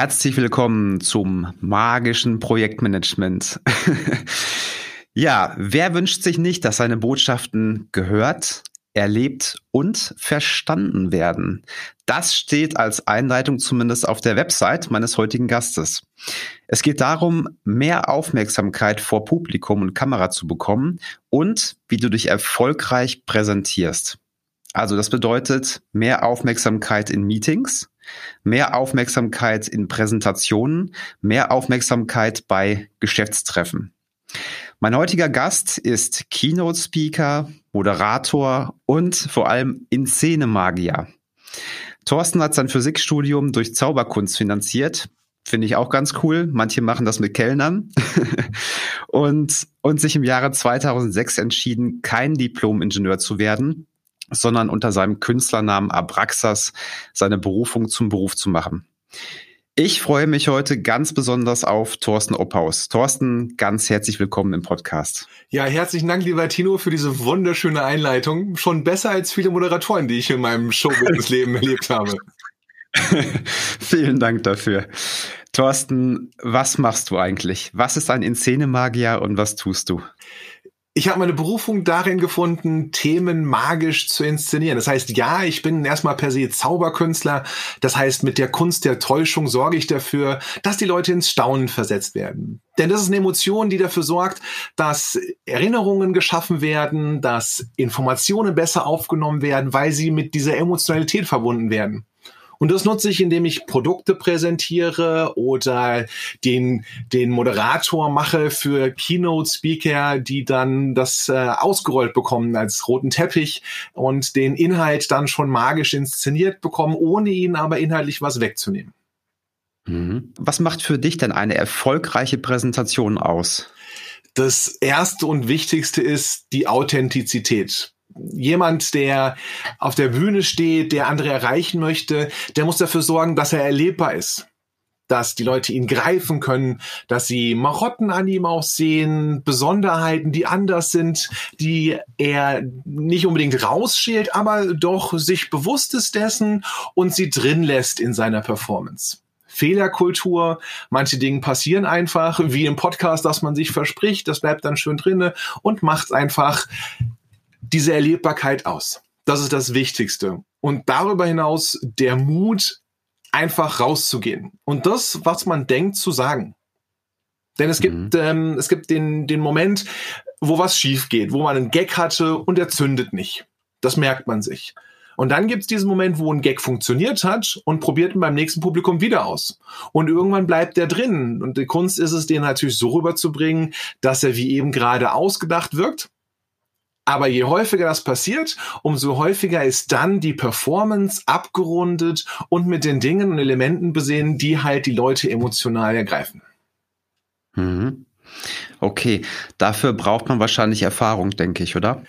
Herzlich willkommen zum magischen Projektmanagement. ja, wer wünscht sich nicht, dass seine Botschaften gehört, erlebt und verstanden werden? Das steht als Einleitung zumindest auf der Website meines heutigen Gastes. Es geht darum, mehr Aufmerksamkeit vor Publikum und Kamera zu bekommen und wie du dich erfolgreich präsentierst. Also das bedeutet mehr Aufmerksamkeit in Meetings, mehr Aufmerksamkeit in Präsentationen, mehr Aufmerksamkeit bei Geschäftstreffen. Mein heutiger Gast ist Keynote Speaker, Moderator und vor allem Inszenemagier. Thorsten hat sein Physikstudium durch Zauberkunst finanziert. Finde ich auch ganz cool. Manche machen das mit Kellnern. und, und sich im Jahre 2006 entschieden, kein Diplom-Ingenieur zu werden, sondern unter seinem Künstlernamen Abraxas seine Berufung zum Beruf zu machen. Ich freue mich heute ganz besonders auf Thorsten Opphaus. Thorsten, ganz herzlich willkommen im Podcast. Ja, herzlichen Dank, lieber Tino, für diese wunderschöne Einleitung. Schon besser als viele Moderatoren, die ich in meinem Showbusiness-Leben erlebt habe. Vielen Dank dafür. Thorsten, was machst du eigentlich? Was ist ein Inszenemagier und was tust du? Ich habe meine Berufung darin gefunden, Themen magisch zu inszenieren. Das heißt, ja, ich bin erstmal per se Zauberkünstler. Das heißt, mit der Kunst der Täuschung sorge ich dafür, dass die Leute ins Staunen versetzt werden. Denn das ist eine Emotion, die dafür sorgt, dass Erinnerungen geschaffen werden, dass Informationen besser aufgenommen werden, weil sie mit dieser Emotionalität verbunden werden. Und das nutze ich, indem ich Produkte präsentiere oder den, den Moderator mache für Keynote-Speaker, die dann das äh, ausgerollt bekommen als roten Teppich und den Inhalt dann schon magisch inszeniert bekommen, ohne ihnen aber inhaltlich was wegzunehmen. Mhm. Was macht für dich denn eine erfolgreiche Präsentation aus? Das erste und wichtigste ist die Authentizität jemand, der auf der Bühne steht, der andere erreichen möchte, der muss dafür sorgen, dass er erlebbar ist dass die Leute ihn greifen können, dass sie Marotten an ihm auch sehen, Besonderheiten, die anders sind, die er nicht unbedingt rausschält, aber doch sich bewusst ist dessen und sie drin lässt in seiner Performance. Fehlerkultur, manche Dinge passieren einfach, wie im Podcast, dass man sich verspricht, das bleibt dann schön drinne und macht einfach diese Erlebbarkeit aus. Das ist das Wichtigste. Und darüber hinaus der Mut, einfach rauszugehen und das, was man denkt, zu sagen. Denn es gibt, mhm. ähm, es gibt den, den Moment, wo was schief geht, wo man einen Gag hatte und er zündet nicht. Das merkt man sich. Und dann gibt es diesen Moment, wo ein Gag funktioniert hat und probiert ihn beim nächsten Publikum wieder aus. Und irgendwann bleibt der drin. Und die Kunst ist es, den natürlich so rüberzubringen, dass er wie eben gerade ausgedacht wirkt aber je häufiger das passiert, umso häufiger ist dann die Performance abgerundet und mit den Dingen und Elementen besehen, die halt die Leute emotional ergreifen. Mhm. Okay, dafür braucht man wahrscheinlich Erfahrung, denke ich, oder?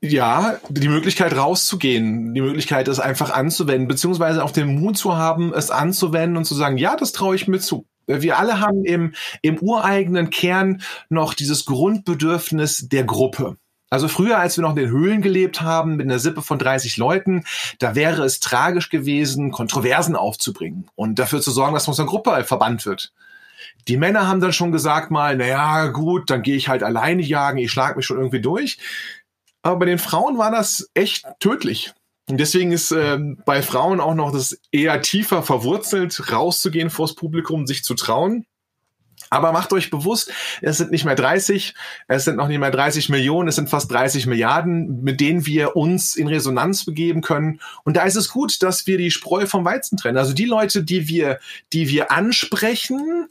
Ja, die Möglichkeit rauszugehen, die Möglichkeit, es einfach anzuwenden, beziehungsweise auch den Mut zu haben, es anzuwenden und zu sagen, ja, das traue ich mir zu. Wir alle haben im, im ureigenen Kern noch dieses Grundbedürfnis der Gruppe. Also früher, als wir noch in den Höhlen gelebt haben, mit einer Sippe von 30 Leuten, da wäre es tragisch gewesen, Kontroversen aufzubringen und dafür zu sorgen, dass unsere Gruppe verbannt wird. Die Männer haben dann schon gesagt mal, naja, gut, dann gehe ich halt alleine jagen, ich schlag mich schon irgendwie durch. Aber bei den Frauen war das echt tödlich. Und deswegen ist äh, bei Frauen auch noch das eher tiefer verwurzelt, rauszugehen vors Publikum, sich zu trauen. Aber macht euch bewusst, es sind nicht mehr 30, es sind noch nicht mehr 30 Millionen, es sind fast 30 Milliarden, mit denen wir uns in Resonanz begeben können. Und da ist es gut, dass wir die Spreu vom Weizen trennen. Also die Leute, die wir, die wir ansprechen,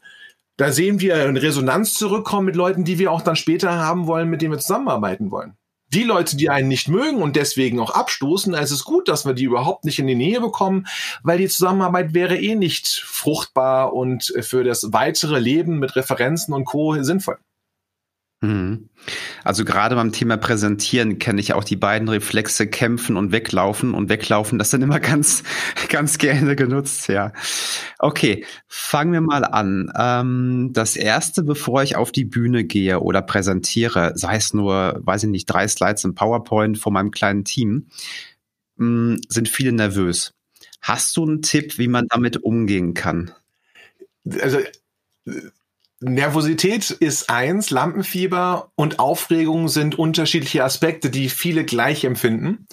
da sehen wir in Resonanz zurückkommen mit Leuten, die wir auch dann später haben wollen, mit denen wir zusammenarbeiten wollen die Leute, die einen nicht mögen und deswegen auch abstoßen, es ist gut, dass wir die überhaupt nicht in die Nähe bekommen, weil die Zusammenarbeit wäre eh nicht fruchtbar und für das weitere Leben mit Referenzen und Co. sinnvoll. Mhm. Also gerade beim Thema Präsentieren kenne ich auch die beiden Reflexe kämpfen und weglaufen und weglaufen. Das sind immer ganz, ganz gerne genutzt, ja. Okay, fangen wir mal an. Ähm, das erste, bevor ich auf die Bühne gehe oder präsentiere, sei es nur, weiß ich nicht, drei Slides im PowerPoint von meinem kleinen Team, mm, sind viele nervös. Hast du einen Tipp, wie man damit umgehen kann? also Nervosität ist eins, Lampenfieber und Aufregung sind unterschiedliche Aspekte, die viele gleich empfinden.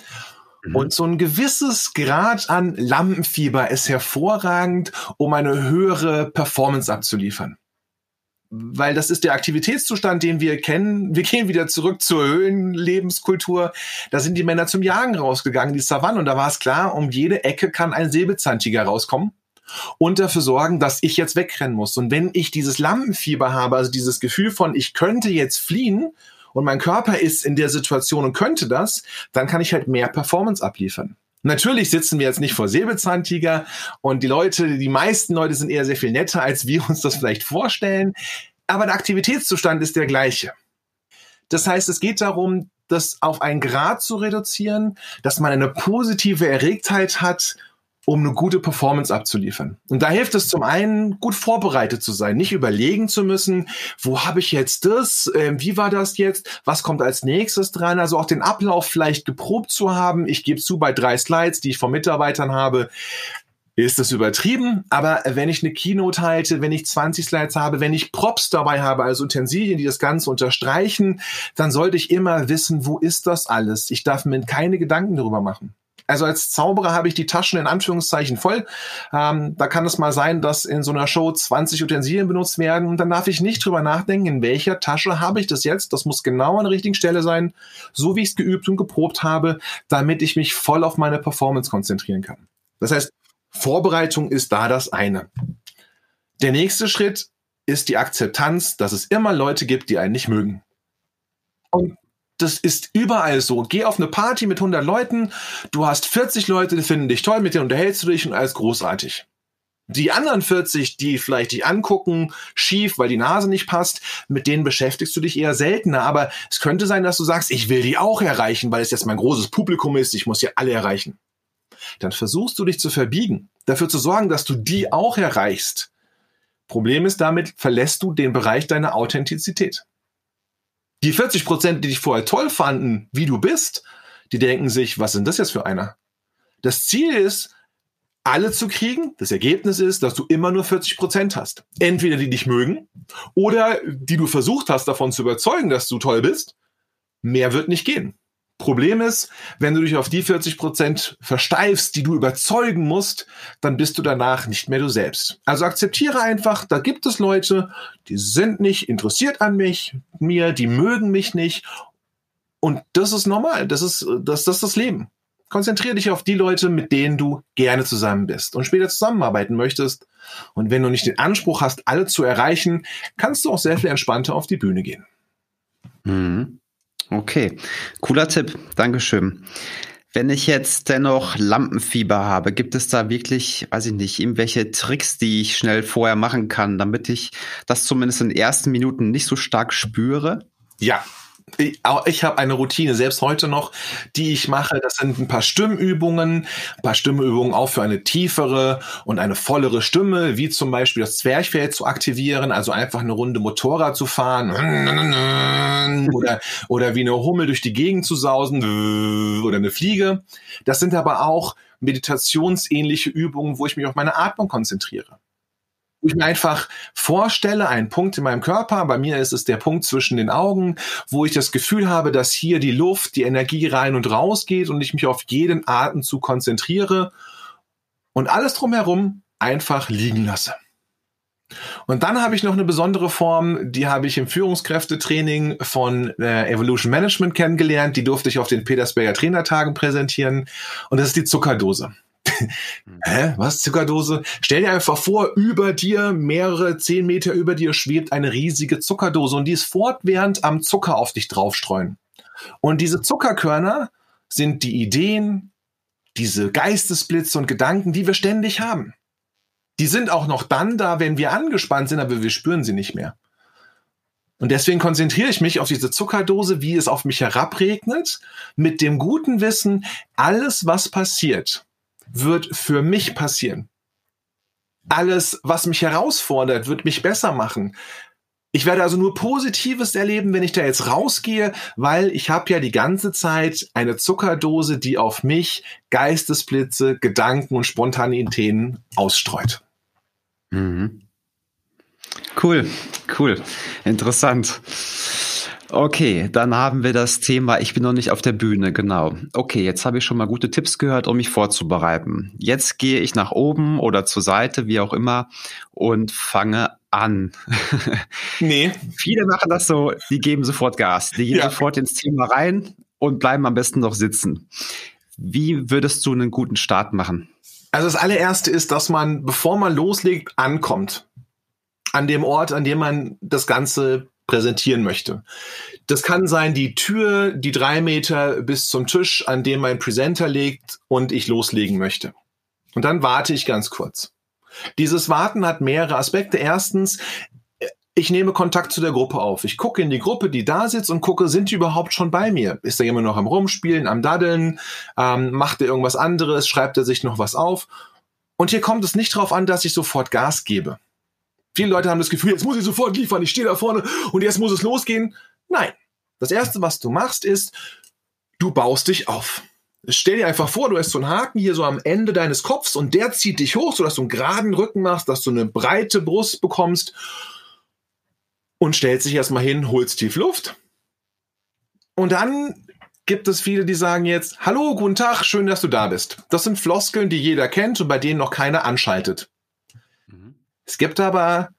Mhm. Und so ein gewisses Grad an Lampenfieber ist hervorragend, um eine höhere Performance abzuliefern. Weil das ist der Aktivitätszustand, den wir kennen. Wir gehen wieder zurück zur Höhlenlebenskultur. Da sind die Männer zum Jagen rausgegangen, die Savannen. Und da war es klar, um jede Ecke kann ein Säbelzahntiger rauskommen und dafür sorgen, dass ich jetzt wegrennen muss. Und wenn ich dieses Lampenfieber habe, also dieses Gefühl von, ich könnte jetzt fliehen und mein Körper ist in der Situation und könnte das, dann kann ich halt mehr Performance abliefern. Natürlich sitzen wir jetzt nicht vor Säbelzahntiger und die Leute, die meisten Leute sind eher sehr viel netter, als wir uns das vielleicht vorstellen. Aber der Aktivitätszustand ist der gleiche. Das heißt, es geht darum, das auf einen Grad zu reduzieren, dass man eine positive Erregtheit hat um eine gute Performance abzuliefern. Und da hilft es zum einen, gut vorbereitet zu sein, nicht überlegen zu müssen, wo habe ich jetzt das, äh, wie war das jetzt, was kommt als nächstes dran, also auch den Ablauf vielleicht geprobt zu haben. Ich gebe zu, bei drei Slides, die ich von Mitarbeitern habe, ist das übertrieben, aber wenn ich eine Keynote halte, wenn ich 20 Slides habe, wenn ich Props dabei habe, also Utensilien, die das Ganze unterstreichen, dann sollte ich immer wissen, wo ist das alles? Ich darf mir keine Gedanken darüber machen. Also als Zauberer habe ich die Taschen in Anführungszeichen voll. Ähm, da kann es mal sein, dass in so einer Show 20 Utensilien benutzt werden und dann darf ich nicht drüber nachdenken, in welcher Tasche habe ich das jetzt. Das muss genau an der richtigen Stelle sein, so wie ich es geübt und geprobt habe, damit ich mich voll auf meine Performance konzentrieren kann. Das heißt, Vorbereitung ist da das eine. Der nächste Schritt ist die Akzeptanz, dass es immer Leute gibt, die einen nicht mögen. Und das ist überall so. Geh auf eine Party mit 100 Leuten, du hast 40 Leute, die finden dich toll, mit denen unterhältst du dich und alles großartig. Die anderen 40, die vielleicht dich angucken, schief, weil die Nase nicht passt, mit denen beschäftigst du dich eher seltener. Aber es könnte sein, dass du sagst, ich will die auch erreichen, weil es jetzt mein großes Publikum ist, ich muss ja alle erreichen. Dann versuchst du dich zu verbiegen, dafür zu sorgen, dass du die auch erreichst. Problem ist, damit verlässt du den Bereich deiner Authentizität. Die 40 Prozent, die dich vorher toll fanden, wie du bist, die denken sich, was sind das jetzt für einer? Das Ziel ist, alle zu kriegen. Das Ergebnis ist, dass du immer nur 40 Prozent hast. Entweder die dich mögen oder die du versucht hast, davon zu überzeugen, dass du toll bist. Mehr wird nicht gehen. Problem ist, wenn du dich auf die 40 Prozent versteifst, die du überzeugen musst, dann bist du danach nicht mehr du selbst. Also akzeptiere einfach, da gibt es Leute, die sind nicht interessiert an mich, mir, die mögen mich nicht. Und das ist normal. Das ist, das, das ist das Leben. Konzentriere dich auf die Leute, mit denen du gerne zusammen bist und später zusammenarbeiten möchtest. Und wenn du nicht den Anspruch hast, alle zu erreichen, kannst du auch sehr viel entspannter auf die Bühne gehen. Mhm. Okay, cooler Tipp. Dankeschön. Wenn ich jetzt dennoch Lampenfieber habe, gibt es da wirklich, weiß ich nicht, irgendwelche Tricks, die ich schnell vorher machen kann, damit ich das zumindest in den ersten Minuten nicht so stark spüre? Ja, ich, ich habe eine Routine, selbst heute noch, die ich mache. Das sind ein paar Stimmübungen, ein paar Stimmübungen auch für eine tiefere und eine vollere Stimme, wie zum Beispiel das Zwerchfell zu aktivieren, also einfach eine Runde Motorrad zu fahren oder, oder wie eine Hummel durch die Gegend zu sausen oder eine Fliege. Das sind aber auch meditationsähnliche Übungen, wo ich mich auf meine Atmung konzentriere wo ich mir einfach vorstelle, einen Punkt in meinem Körper, bei mir ist es der Punkt zwischen den Augen, wo ich das Gefühl habe, dass hier die Luft, die Energie rein und raus geht und ich mich auf jeden Atemzug konzentriere und alles drumherum einfach liegen lasse. Und dann habe ich noch eine besondere Form, die habe ich im Führungskräftetraining von äh, Evolution Management kennengelernt. Die durfte ich auf den Petersberger Trainertagen präsentieren. Und das ist die Zuckerdose. Hä? Was? Zuckerdose? Stell dir einfach vor, über dir, mehrere zehn Meter über dir schwebt eine riesige Zuckerdose und die ist fortwährend am Zucker auf dich draufstreuen. Und diese Zuckerkörner sind die Ideen, diese Geistesblitze und Gedanken, die wir ständig haben. Die sind auch noch dann da, wenn wir angespannt sind, aber wir spüren sie nicht mehr. Und deswegen konzentriere ich mich auf diese Zuckerdose, wie es auf mich herabregnet, mit dem guten Wissen, alles, was passiert, wird für mich passieren. Alles, was mich herausfordert, wird mich besser machen. Ich werde also nur Positives erleben, wenn ich da jetzt rausgehe, weil ich habe ja die ganze Zeit eine Zuckerdose, die auf mich Geistesblitze, Gedanken und Spontanitäten ausstreut. Mhm. Cool, cool, interessant. Okay, dann haben wir das Thema, ich bin noch nicht auf der Bühne, genau. Okay, jetzt habe ich schon mal gute Tipps gehört, um mich vorzubereiten. Jetzt gehe ich nach oben oder zur Seite, wie auch immer, und fange an. Nee. Viele machen das so, die geben sofort Gas, die gehen ja. sofort ins Thema rein und bleiben am besten noch sitzen. Wie würdest du einen guten Start machen? Also das allererste ist, dass man, bevor man loslegt, ankommt. An dem Ort, an dem man das Ganze präsentieren möchte. Das kann sein die Tür, die drei Meter bis zum Tisch, an dem mein Presenter liegt und ich loslegen möchte. Und dann warte ich ganz kurz. Dieses Warten hat mehrere Aspekte. Erstens, ich nehme Kontakt zu der Gruppe auf. Ich gucke in die Gruppe, die da sitzt und gucke, sind die überhaupt schon bei mir? Ist da jemand noch am Rumspielen, am Daddeln? Ähm, macht er irgendwas anderes? Schreibt er sich noch was auf? Und hier kommt es nicht darauf an, dass ich sofort Gas gebe. Viele Leute haben das Gefühl, jetzt muss ich sofort liefern, ich stehe da vorne und jetzt muss es losgehen. Nein. Das erste, was du machst, ist, du baust dich auf. Stell dir einfach vor, du hast so einen Haken hier so am Ende deines Kopfs und der zieht dich hoch, sodass du einen geraden Rücken machst, dass du eine breite Brust bekommst und stellst dich erstmal hin, holst tief Luft. Und dann gibt es viele, die sagen jetzt, hallo, guten Tag, schön, dass du da bist. Das sind Floskeln, die jeder kennt und bei denen noch keiner anschaltet. Es gibt aber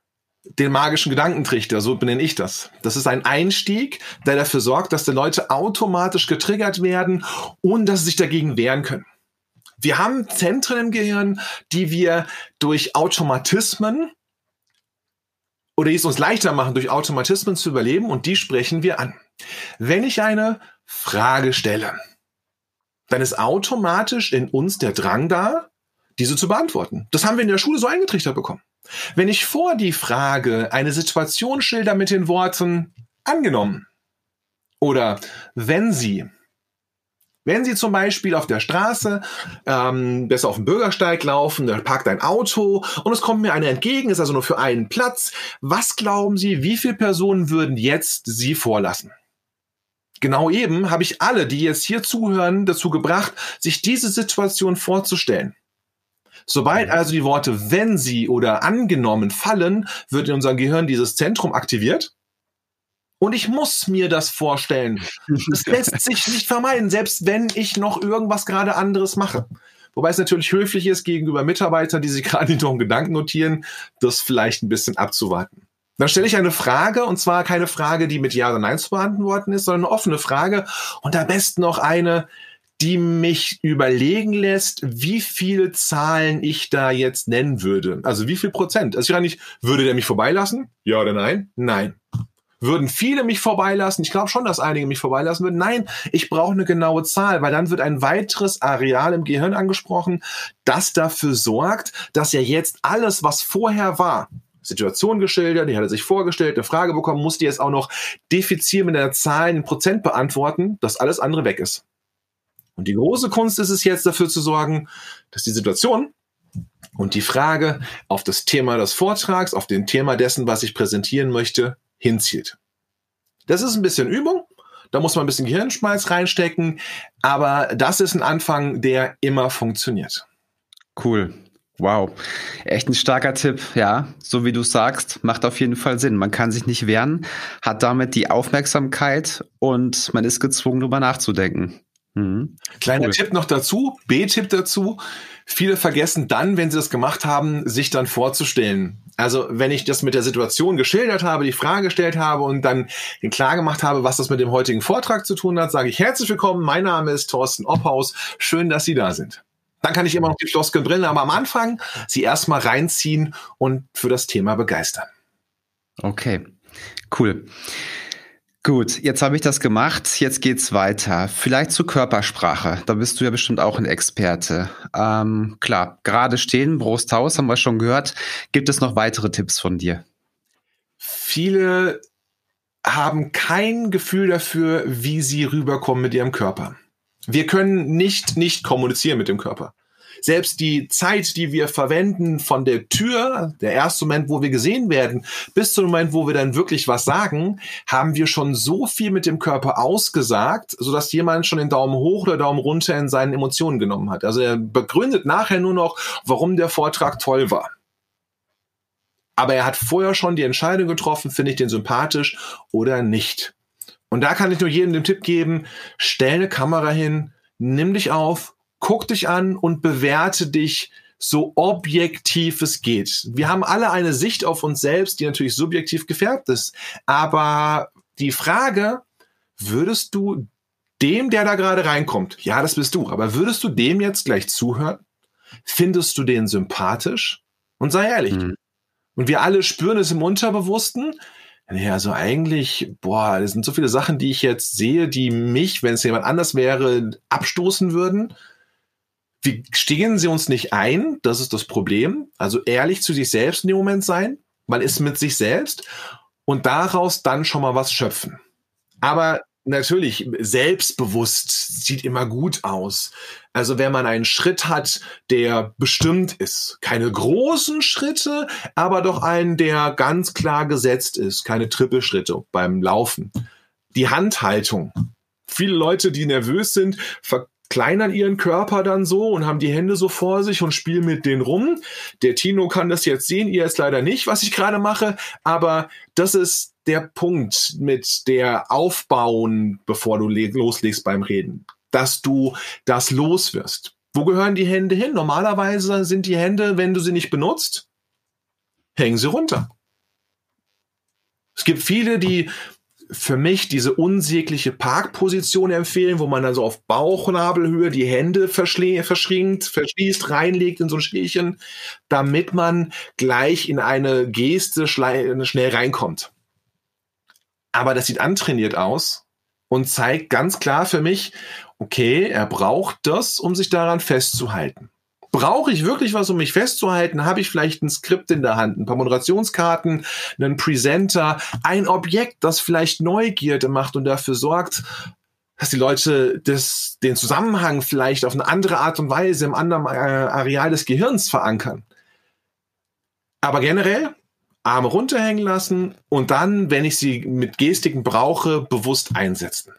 den magischen Gedankentrichter, so benenne ich das. Das ist ein Einstieg, der dafür sorgt, dass die Leute automatisch getriggert werden und dass sie sich dagegen wehren können. Wir haben Zentren im Gehirn, die wir durch Automatismen oder die es uns leichter machen, durch Automatismen zu überleben und die sprechen wir an. Wenn ich eine Frage stelle, dann ist automatisch in uns der Drang da, diese zu beantworten. Das haben wir in der Schule so eingetrichtert bekommen. Wenn ich vor die Frage eine Situation schilder mit den Worten angenommen oder wenn Sie, wenn Sie zum Beispiel auf der Straße ähm, besser auf dem Bürgersteig laufen, da parkt ein Auto und es kommt mir einer entgegen, ist also nur für einen Platz. Was glauben Sie, wie viele Personen würden jetzt Sie vorlassen? Genau eben habe ich alle, die jetzt hier zuhören, dazu gebracht, sich diese Situation vorzustellen. Sobald also die Worte wenn sie oder angenommen fallen, wird in unserem Gehirn dieses Zentrum aktiviert. Und ich muss mir das vorstellen. Das lässt sich nicht vermeiden, selbst wenn ich noch irgendwas gerade anderes mache. Wobei es natürlich höflich ist, gegenüber Mitarbeitern, die sich gerade noch einen Gedanken notieren, das vielleicht ein bisschen abzuwarten. Dann stelle ich eine Frage, und zwar keine Frage, die mit Ja oder Nein zu beantworten ist, sondern eine offene Frage und am besten noch eine, die mich überlegen lässt, wie viel Zahlen ich da jetzt nennen würde. Also wie viel Prozent. Also ich nicht, würde der mich vorbeilassen? Ja oder nein? Nein. Würden viele mich vorbeilassen? Ich glaube schon, dass einige mich vorbeilassen würden. Nein, ich brauche eine genaue Zahl, weil dann wird ein weiteres Areal im Gehirn angesprochen, das dafür sorgt, dass ja jetzt alles, was vorher war, Situation geschildert, die hat er sich vorgestellt, eine Frage bekommen, muss die jetzt auch noch diffizil mit einer Zahl in Prozent beantworten, dass alles andere weg ist. Und die große Kunst ist es jetzt dafür zu sorgen, dass die Situation und die Frage auf das Thema des Vortrags, auf den Thema dessen, was ich präsentieren möchte, hinzielt. Das ist ein bisschen Übung. Da muss man ein bisschen Gehirnschmalz reinstecken. Aber das ist ein Anfang, der immer funktioniert. Cool. Wow, echt ein starker Tipp, ja. So wie du sagst, macht auf jeden Fall Sinn. Man kann sich nicht wehren, hat damit die Aufmerksamkeit und man ist gezwungen, darüber nachzudenken. Mhm. Kleiner cool. Tipp noch dazu, B-Tipp dazu. Viele vergessen dann, wenn sie das gemacht haben, sich dann vorzustellen. Also wenn ich das mit der Situation geschildert habe, die Frage gestellt habe und dann klar gemacht habe, was das mit dem heutigen Vortrag zu tun hat, sage ich herzlich willkommen, mein Name ist Thorsten Opphaus, schön, dass Sie da sind. Dann kann ich immer noch die Floskeln bringen, aber am Anfang sie erstmal reinziehen und für das Thema begeistern. Okay, cool. Gut, jetzt habe ich das gemacht. Jetzt geht's weiter. Vielleicht zur Körpersprache. Da bist du ja bestimmt auch ein Experte. Ähm, klar, gerade stehen, Brusthaus, haben wir schon gehört. Gibt es noch weitere Tipps von dir? Viele haben kein Gefühl dafür, wie sie rüberkommen mit ihrem Körper. Wir können nicht nicht kommunizieren mit dem Körper selbst die Zeit, die wir verwenden von der Tür, der erste Moment, wo wir gesehen werden, bis zum Moment, wo wir dann wirklich was sagen, haben wir schon so viel mit dem Körper ausgesagt, sodass jemand schon den Daumen hoch oder Daumen runter in seinen Emotionen genommen hat. Also er begründet nachher nur noch, warum der Vortrag toll war. Aber er hat vorher schon die Entscheidung getroffen, finde ich den sympathisch oder nicht. Und da kann ich nur jedem den Tipp geben, stell eine Kamera hin, nimm dich auf, guck dich an und bewerte dich so objektiv es geht. Wir haben alle eine Sicht auf uns selbst, die natürlich subjektiv gefärbt ist. Aber die Frage, würdest du dem, der da gerade reinkommt, ja, das bist du, aber würdest du dem jetzt gleich zuhören? Findest du den sympathisch? Und sei ehrlich. Mhm. Und wir alle spüren es im Unterbewussten. Ja, also eigentlich, boah, das sind so viele Sachen, die ich jetzt sehe, die mich, wenn es jemand anders wäre, abstoßen würden. Wie stehen sie uns nicht ein? Das ist das Problem. Also ehrlich zu sich selbst in dem Moment sein. Man ist mit sich selbst und daraus dann schon mal was schöpfen. Aber natürlich, selbstbewusst sieht immer gut aus. Also wenn man einen Schritt hat, der bestimmt ist. Keine großen Schritte, aber doch einen, der ganz klar gesetzt ist. Keine Trippelschritte beim Laufen. Die Handhaltung. Viele Leute, die nervös sind, verkleinern ihren Körper dann so und haben die Hände so vor sich und spielen mit denen rum. Der Tino kann das jetzt sehen, ihr jetzt leider nicht, was ich gerade mache, aber das ist der Punkt mit der Aufbauen, bevor du loslegst beim Reden, dass du das los wirst. Wo gehören die Hände hin? Normalerweise sind die Hände, wenn du sie nicht benutzt, hängen sie runter. Es gibt viele, die für mich diese unsägliche Parkposition empfehlen, wo man dann so auf Bauchnabelhöhe die Hände verschränkt, verschließt, reinlegt in so ein Schälchen, damit man gleich in eine Geste schnell reinkommt. Aber das sieht antrainiert aus und zeigt ganz klar für mich, okay, er braucht das, um sich daran festzuhalten. Brauche ich wirklich was, um mich festzuhalten? Habe ich vielleicht ein Skript in der Hand, ein paar Moderationskarten, einen Presenter, ein Objekt, das vielleicht Neugierde macht und dafür sorgt, dass die Leute das, den Zusammenhang vielleicht auf eine andere Art und Weise im anderen äh, Areal des Gehirns verankern. Aber generell Arme runterhängen lassen und dann, wenn ich sie mit Gestiken brauche, bewusst einsetzen.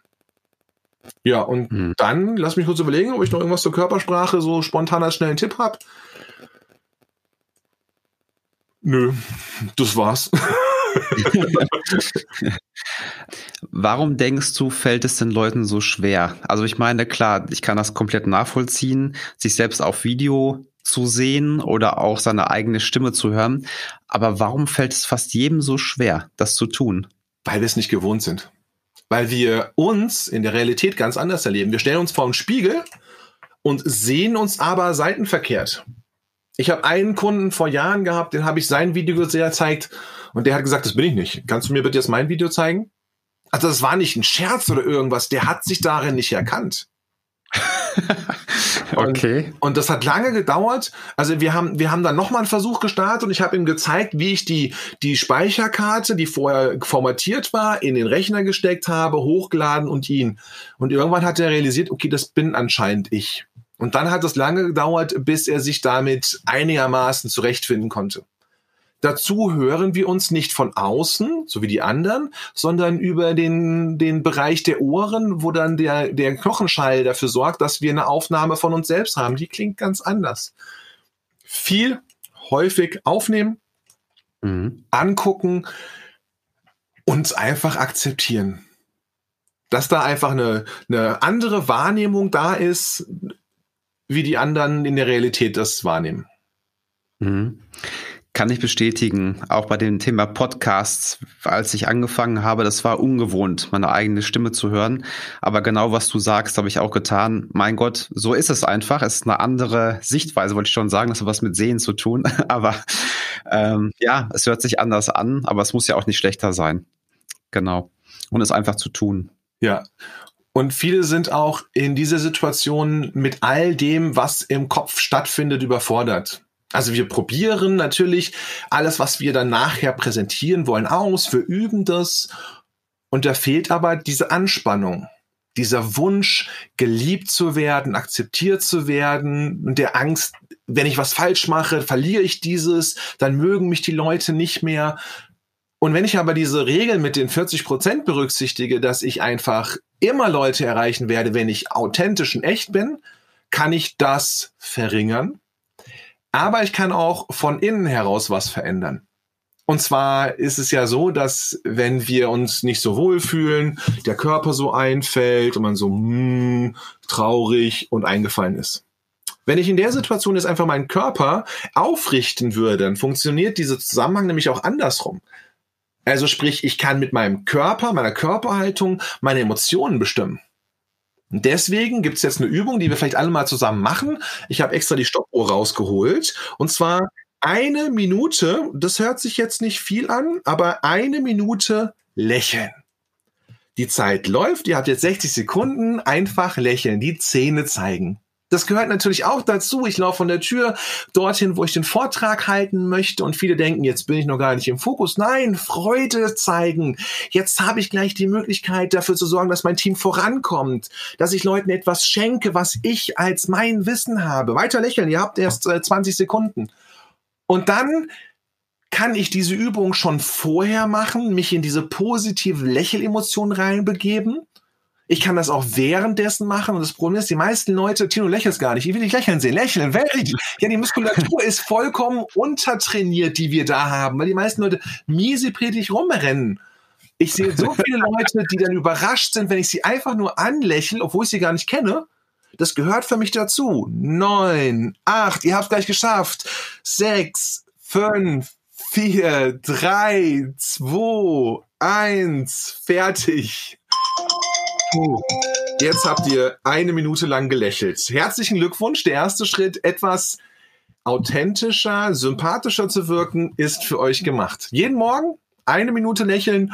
Ja, und hm. dann lass mich kurz überlegen, ob ich noch irgendwas zur Körpersprache so spontan als schnellen Tipp habe. Nö, das war's. Warum denkst du, fällt es den Leuten so schwer? Also ich meine, klar, ich kann das komplett nachvollziehen, sich selbst auf Video zu sehen oder auch seine eigene Stimme zu hören. Aber warum fällt es fast jedem so schwer, das zu tun? Weil wir es nicht gewohnt sind weil wir uns in der Realität ganz anders erleben. Wir stellen uns vor einen Spiegel und sehen uns aber seitenverkehrt. Ich habe einen Kunden vor Jahren gehabt, den habe ich sein Video sehr gezeigt und der hat gesagt, das bin ich nicht. Kannst du mir bitte jetzt mein Video zeigen? Also das war nicht ein Scherz oder irgendwas, der hat sich darin nicht erkannt. okay. Und, und, das hat lange gedauert. Also wir haben, wir haben dann nochmal einen Versuch gestartet und ich habe ihm gezeigt, wie ich die, die Speicherkarte, die vorher formatiert war, in den Rechner gesteckt habe, hochgeladen und ihn. Und irgendwann hat er realisiert, okay, das bin anscheinend ich. Und dann hat es lange gedauert, bis er sich damit einigermaßen zurechtfinden konnte. Dazu hören wir uns nicht von außen, so wie die anderen, sondern über den, den Bereich der Ohren, wo dann der, der Knochenschall dafür sorgt, dass wir eine Aufnahme von uns selbst haben. Die klingt ganz anders. Viel häufig aufnehmen, mhm. angucken und einfach akzeptieren. Dass da einfach eine, eine andere Wahrnehmung da ist, wie die anderen in der Realität das wahrnehmen. Mhm. Kann ich bestätigen. Auch bei dem Thema Podcasts, als ich angefangen habe, das war ungewohnt, meine eigene Stimme zu hören. Aber genau was du sagst, habe ich auch getan. Mein Gott, so ist es einfach. Es ist eine andere Sichtweise, wollte ich schon sagen. Das hat was mit Sehen zu tun. aber ähm, ja, es hört sich anders an, aber es muss ja auch nicht schlechter sein. Genau. Und es einfach zu tun. Ja. Und viele sind auch in dieser Situation mit all dem, was im Kopf stattfindet, überfordert. Also wir probieren natürlich alles, was wir dann nachher präsentieren wollen, aus. Wir üben das. Und da fehlt aber diese Anspannung, dieser Wunsch, geliebt zu werden, akzeptiert zu werden und der Angst, wenn ich was falsch mache, verliere ich dieses, dann mögen mich die Leute nicht mehr. Und wenn ich aber diese Regel mit den 40 Prozent berücksichtige, dass ich einfach immer Leute erreichen werde, wenn ich authentisch und echt bin, kann ich das verringern aber ich kann auch von innen heraus was verändern. Und zwar ist es ja so, dass wenn wir uns nicht so wohl fühlen, der Körper so einfällt und man so mm, traurig und eingefallen ist. Wenn ich in der Situation jetzt einfach meinen Körper aufrichten würde, dann funktioniert dieser Zusammenhang nämlich auch andersrum. Also sprich, ich kann mit meinem Körper, meiner Körperhaltung meine Emotionen bestimmen. Und deswegen gibt's jetzt eine Übung, die wir vielleicht alle mal zusammen machen. Ich habe extra die Stoppuhr rausgeholt. Und zwar eine Minute, das hört sich jetzt nicht viel an, aber eine Minute lächeln. Die Zeit läuft, ihr habt jetzt 60 Sekunden, einfach lächeln, die Zähne zeigen. Das gehört natürlich auch dazu. Ich laufe von der Tür dorthin, wo ich den Vortrag halten möchte und viele denken, jetzt bin ich noch gar nicht im Fokus. Nein, Freude zeigen. Jetzt habe ich gleich die Möglichkeit dafür zu sorgen, dass mein Team vorankommt, dass ich Leuten etwas schenke, was ich als mein Wissen habe. Weiter lächeln, ihr habt erst äh, 20 Sekunden. Und dann kann ich diese Übung schon vorher machen, mich in diese positive Lächelemotion reinbegeben ich kann das auch währenddessen machen. Und das Problem ist, die meisten Leute, Tino lächelt gar nicht. Ich will dich lächeln sehen. Lächeln, Welt. Ja, die Muskulatur ist vollkommen untertrainiert, die wir da haben, weil die meisten Leute mieseprätig rumrennen. Ich sehe so viele Leute, die dann überrascht sind, wenn ich sie einfach nur anlächle, obwohl ich sie gar nicht kenne. Das gehört für mich dazu. Neun, acht, ihr habt gleich geschafft. Sechs, fünf, vier, drei, zwei, eins, fertig. Puh. Jetzt habt ihr eine Minute lang gelächelt. Herzlichen Glückwunsch. Der erste Schritt, etwas authentischer, sympathischer zu wirken, ist für euch gemacht. Jeden Morgen eine Minute lächeln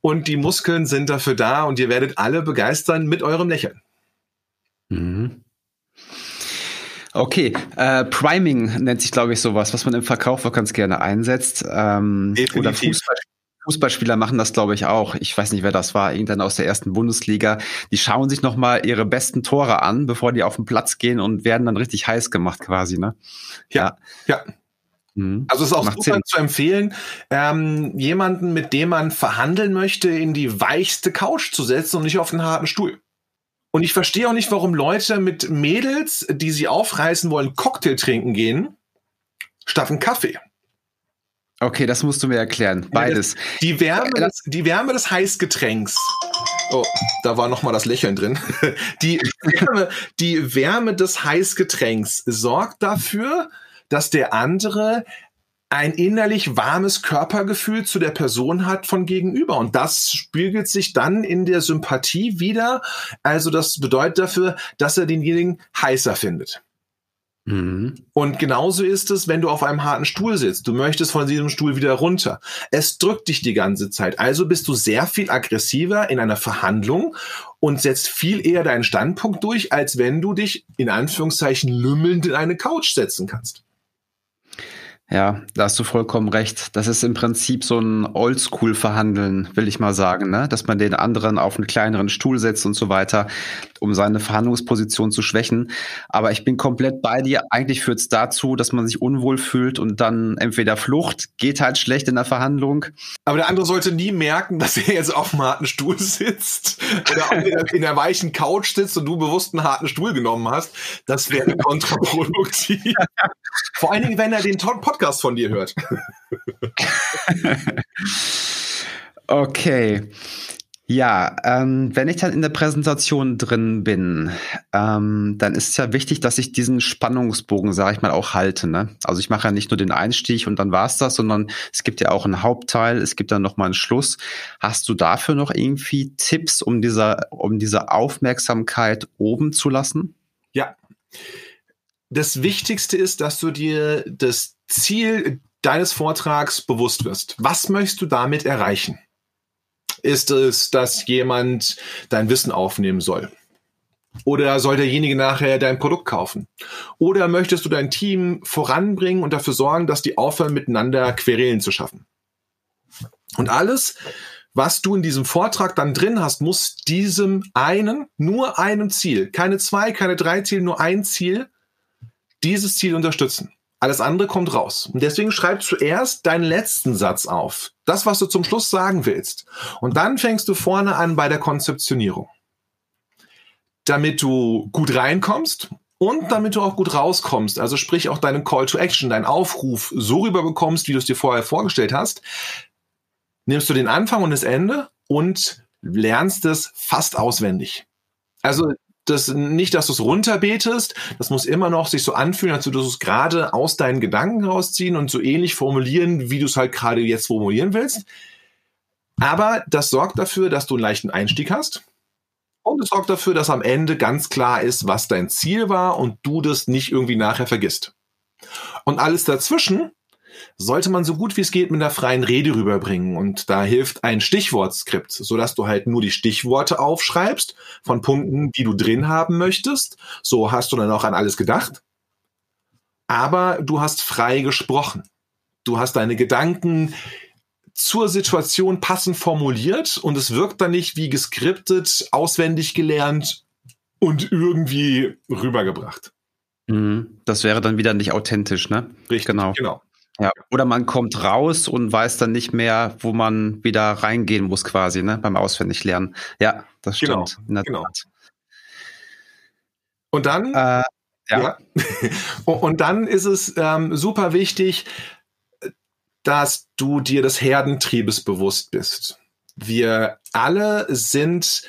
und die Muskeln sind dafür da und ihr werdet alle begeistern mit eurem Lächeln. Mhm. Okay, äh, Priming nennt sich, glaube ich, sowas, was man im Verkauf auch ganz gerne einsetzt. Ähm, oder Fußball, Fußballspieler machen das, glaube ich, auch. Ich weiß nicht, wer das war, irgendwann aus der ersten Bundesliga. Die schauen sich nochmal ihre besten Tore an, bevor die auf den Platz gehen und werden dann richtig heiß gemacht quasi, ne? Ja, ja. Mhm. Also es ist auch Macht super Sinn. zu empfehlen, ähm, jemanden, mit dem man verhandeln möchte, in die weichste Couch zu setzen und nicht auf den harten Stuhl. Und ich verstehe auch nicht, warum Leute mit Mädels, die sie aufreißen wollen, Cocktail trinken gehen, statt einen Kaffee. Okay, das musst du mir erklären. Beides. Die Wärme, des, die Wärme des Heißgetränks. Oh, da war noch mal das Lächeln drin. Die Wärme, die Wärme des Heißgetränks sorgt dafür, dass der andere ein innerlich warmes Körpergefühl zu der Person hat von gegenüber. Und das spiegelt sich dann in der Sympathie wieder. Also das bedeutet dafür, dass er denjenigen heißer findet. Mhm. Und genauso ist es, wenn du auf einem harten Stuhl sitzt. Du möchtest von diesem Stuhl wieder runter. Es drückt dich die ganze Zeit. Also bist du sehr viel aggressiver in einer Verhandlung und setzt viel eher deinen Standpunkt durch, als wenn du dich in Anführungszeichen lümmelnd in eine Couch setzen kannst. Ja, da hast du vollkommen recht. Das ist im Prinzip so ein Oldschool-Verhandeln, will ich mal sagen, ne? dass man den anderen auf einen kleineren Stuhl setzt und so weiter, um seine Verhandlungsposition zu schwächen. Aber ich bin komplett bei dir. Eigentlich führt es dazu, dass man sich unwohl fühlt und dann entweder Flucht, geht halt schlecht in der Verhandlung. Aber der andere sollte nie merken, dass er jetzt auf einem harten Stuhl sitzt oder in der, in der weichen Couch sitzt und du bewusst einen harten Stuhl genommen hast. Das wäre kontraproduktiv. Vor allen Dingen, wenn er den Podcast Podcast von dir hört. okay. Ja, ähm, wenn ich dann in der Präsentation drin bin, ähm, dann ist es ja wichtig, dass ich diesen Spannungsbogen, sage ich mal, auch halte. Ne? Also ich mache ja nicht nur den Einstieg und dann war's das, sondern es gibt ja auch einen Hauptteil, es gibt dann noch mal einen Schluss. Hast du dafür noch irgendwie Tipps, um dieser, um diese Aufmerksamkeit oben zu lassen? Ja. Das Wichtigste ist, dass du dir das Ziel deines Vortrags bewusst wirst. Was möchtest du damit erreichen? Ist es, dass jemand dein Wissen aufnehmen soll? Oder soll derjenige nachher dein Produkt kaufen? Oder möchtest du dein Team voranbringen und dafür sorgen, dass die aufhören, miteinander Querelen zu schaffen? Und alles, was du in diesem Vortrag dann drin hast, muss diesem einen, nur einem Ziel, keine zwei, keine drei Ziele, nur ein Ziel, dieses Ziel unterstützen. Alles andere kommt raus. Und deswegen schreib zuerst deinen letzten Satz auf. Das, was du zum Schluss sagen willst. Und dann fängst du vorne an bei der Konzeptionierung. Damit du gut reinkommst und damit du auch gut rauskommst, also sprich auch deinen Call to Action, deinen Aufruf so rüber bekommst, wie du es dir vorher vorgestellt hast, nimmst du den Anfang und das Ende und lernst es fast auswendig. Also das nicht, dass du es runterbetest, das muss immer noch sich so anfühlen, als würdest du es gerade aus deinen Gedanken rausziehen und so ähnlich formulieren, wie du es halt gerade jetzt formulieren willst. Aber das sorgt dafür, dass du einen leichten Einstieg hast. Und es sorgt dafür, dass am Ende ganz klar ist, was dein Ziel war und du das nicht irgendwie nachher vergisst. Und alles dazwischen sollte man so gut wie es geht mit einer freien Rede rüberbringen. Und da hilft ein Stichwortskript, sodass du halt nur die Stichworte aufschreibst von Punkten, die du drin haben möchtest. So hast du dann auch an alles gedacht. Aber du hast frei gesprochen. Du hast deine Gedanken zur Situation passend formuliert und es wirkt dann nicht wie geskriptet, auswendig gelernt und irgendwie rübergebracht. Mhm. Das wäre dann wieder nicht authentisch, ne? Richtig, genau. genau. Ja, oder man kommt raus und weiß dann nicht mehr, wo man wieder reingehen muss quasi, ne, beim Auswendiglernen. Ja, das genau, stimmt. Genau, genau. Und dann, äh, ja. ja. und dann ist es ähm, super wichtig, dass du dir des Herdentriebes bewusst bist. Wir alle sind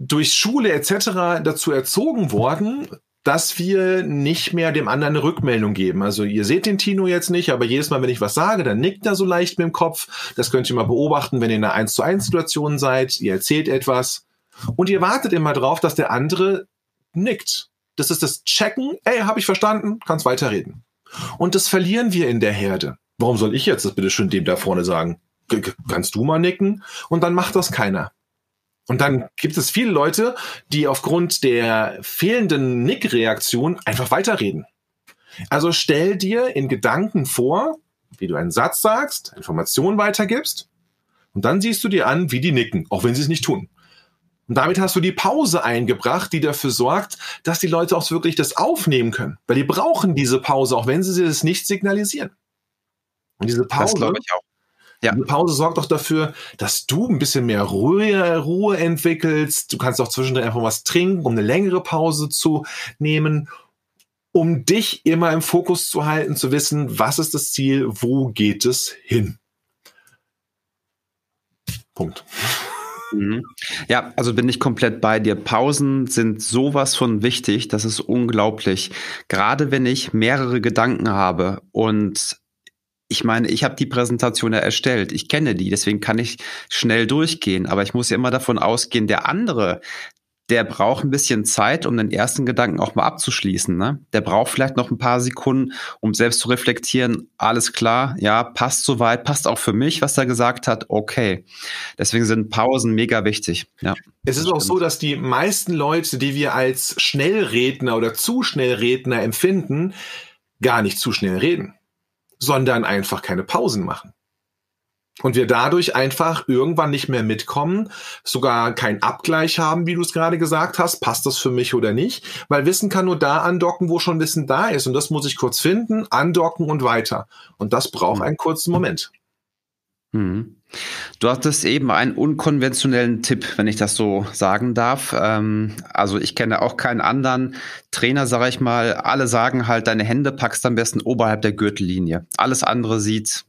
durch Schule etc. dazu erzogen worden, dass wir nicht mehr dem anderen eine Rückmeldung geben. Also ihr seht den Tino jetzt nicht, aber jedes Mal, wenn ich was sage, dann nickt er so leicht mit dem Kopf. Das könnt ihr mal beobachten, wenn ihr in einer 1 zu 1 Situation seid. Ihr erzählt etwas und ihr wartet immer drauf, dass der andere nickt. Das ist das Checken. Ey, habe ich verstanden, kannst weiterreden. Und das verlieren wir in der Herde. Warum soll ich jetzt das bitte schön dem da vorne sagen? Kannst du mal nicken? Und dann macht das keiner. Und dann gibt es viele Leute, die aufgrund der fehlenden Nickreaktion einfach weiterreden. Also stell dir in Gedanken vor, wie du einen Satz sagst, Informationen weitergibst, und dann siehst du dir an, wie die nicken, auch wenn sie es nicht tun. Und damit hast du die Pause eingebracht, die dafür sorgt, dass die Leute auch wirklich das aufnehmen können. Weil die brauchen diese Pause, auch wenn sie es nicht signalisieren. Und diese Pause, das ich auch. Ja. Die Pause sorgt auch dafür, dass du ein bisschen mehr Ruhe, Ruhe entwickelst. Du kannst auch zwischendrin einfach was trinken, um eine längere Pause zu nehmen, um dich immer im Fokus zu halten, zu wissen, was ist das Ziel, wo geht es hin. Punkt. Mhm. Ja, also bin ich komplett bei dir. Pausen sind sowas von wichtig, das ist unglaublich. Gerade wenn ich mehrere Gedanken habe und ich meine, ich habe die Präsentation ja erstellt, ich kenne die, deswegen kann ich schnell durchgehen, aber ich muss ja immer davon ausgehen, der andere, der braucht ein bisschen Zeit, um den ersten Gedanken auch mal abzuschließen. Ne? Der braucht vielleicht noch ein paar Sekunden, um selbst zu reflektieren, alles klar, ja, passt soweit, passt auch für mich, was er gesagt hat, okay. Deswegen sind Pausen mega wichtig. Ja, es ist auch so, dass die meisten Leute, die wir als Schnellredner oder zu Schnellredner empfinden, gar nicht zu schnell reden sondern einfach keine Pausen machen. Und wir dadurch einfach irgendwann nicht mehr mitkommen, sogar keinen Abgleich haben, wie du es gerade gesagt hast, passt das für mich oder nicht, weil Wissen kann nur da andocken, wo schon Wissen da ist. Und das muss ich kurz finden, andocken und weiter. Und das braucht einen kurzen Moment. Mhm. Du hattest eben einen unkonventionellen Tipp, wenn ich das so sagen darf. Ähm, also ich kenne auch keinen anderen Trainer, sage ich mal. Alle sagen halt, deine Hände packst am besten oberhalb der Gürtellinie. Alles andere sieht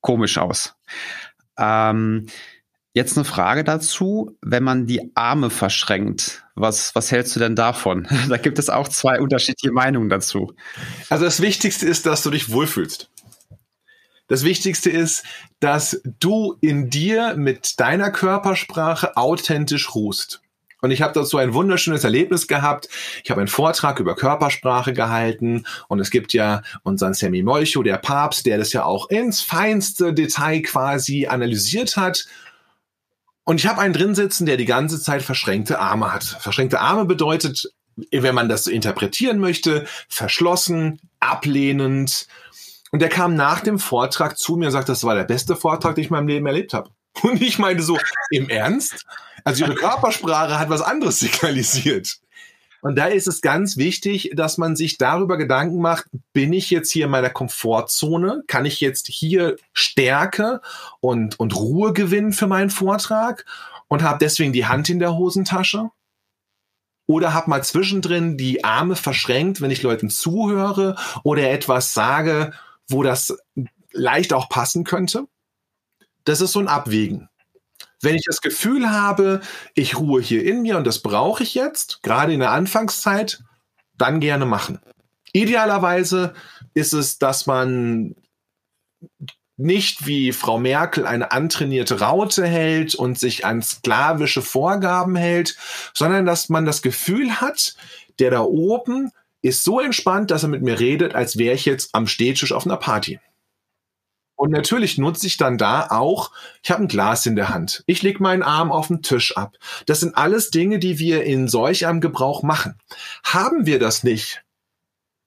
komisch aus. Ähm, jetzt eine Frage dazu, wenn man die Arme verschränkt. Was, was hältst du denn davon? da gibt es auch zwei unterschiedliche Meinungen dazu. Also das Wichtigste ist, dass du dich wohlfühlst. Das Wichtigste ist, dass du in dir mit deiner Körpersprache authentisch ruhst. Und ich habe dazu ein wunderschönes Erlebnis gehabt. Ich habe einen Vortrag über Körpersprache gehalten und es gibt ja unseren Sammy Molcho, der Papst, der das ja auch ins feinste Detail quasi analysiert hat. Und ich habe einen drin sitzen, der die ganze Zeit verschränkte Arme hat. Verschränkte Arme bedeutet, wenn man das interpretieren möchte, verschlossen, ablehnend, und der kam nach dem Vortrag zu mir und sagte, das war der beste Vortrag, den ich in meinem Leben erlebt habe. Und ich meinte so, im Ernst? Also ihre Körpersprache hat was anderes signalisiert. Und da ist es ganz wichtig, dass man sich darüber Gedanken macht, bin ich jetzt hier in meiner Komfortzone? Kann ich jetzt hier Stärke und, und Ruhe gewinnen für meinen Vortrag und habe deswegen die Hand in der Hosentasche? oder habe mal zwischendrin die Arme verschränkt, wenn ich Leuten zuhöre oder etwas sage, wo das leicht auch passen könnte. Das ist so ein Abwägen. Wenn ich das Gefühl habe, ich ruhe hier in mir und das brauche ich jetzt, gerade in der Anfangszeit, dann gerne machen. Idealerweise ist es, dass man nicht wie Frau Merkel eine antrainierte Raute hält und sich an sklavische Vorgaben hält, sondern dass man das Gefühl hat, der da oben ist so entspannt, dass er mit mir redet, als wäre ich jetzt am Stehtisch auf einer Party. Und natürlich nutze ich dann da auch, ich habe ein Glas in der Hand. Ich lege meinen Arm auf den Tisch ab. Das sind alles Dinge, die wir in solch einem Gebrauch machen. Haben wir das nicht,